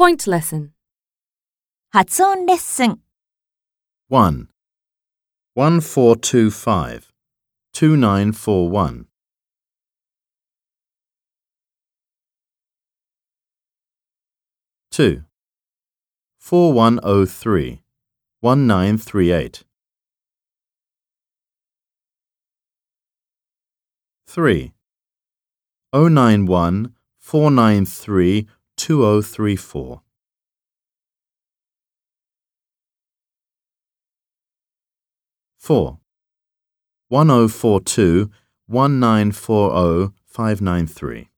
Point lesson. 発音レッスン 1. 1425. 2941. Two. 1938 three one nine three eight. Three. Oh nine one four nine three 2034. nine three.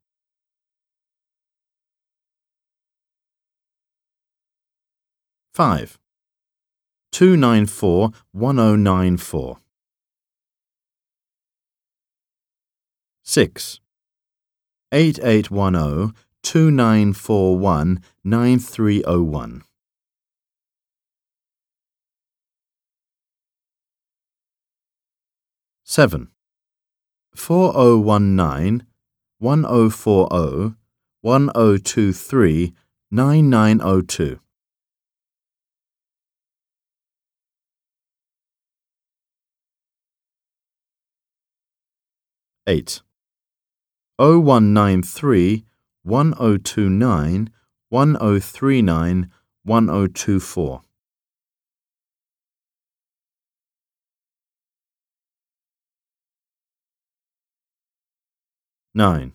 Five. Two nine four one o nine four. Six. Eight eight one o. 2941 9301. Seven. four oh one nine one oh four oh one oh two three nine nine oh two. Eight. oh one nine three 1029, 1039, 1024. Nine.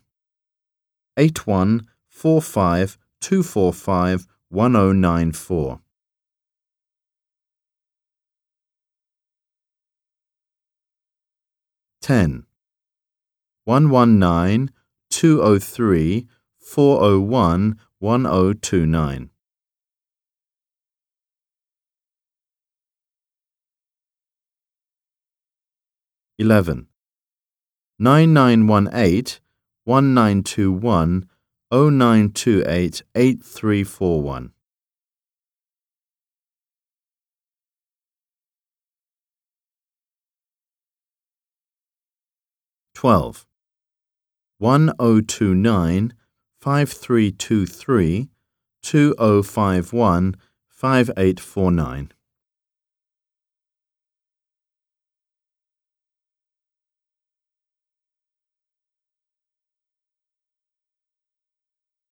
eight one four five two four five one oh nine four. Ten. one one nine two oh three 401 1029. Eleven nine nine one eight one nine two one O nine two eight eight three four one. 12. 1029 5323 2051 5849.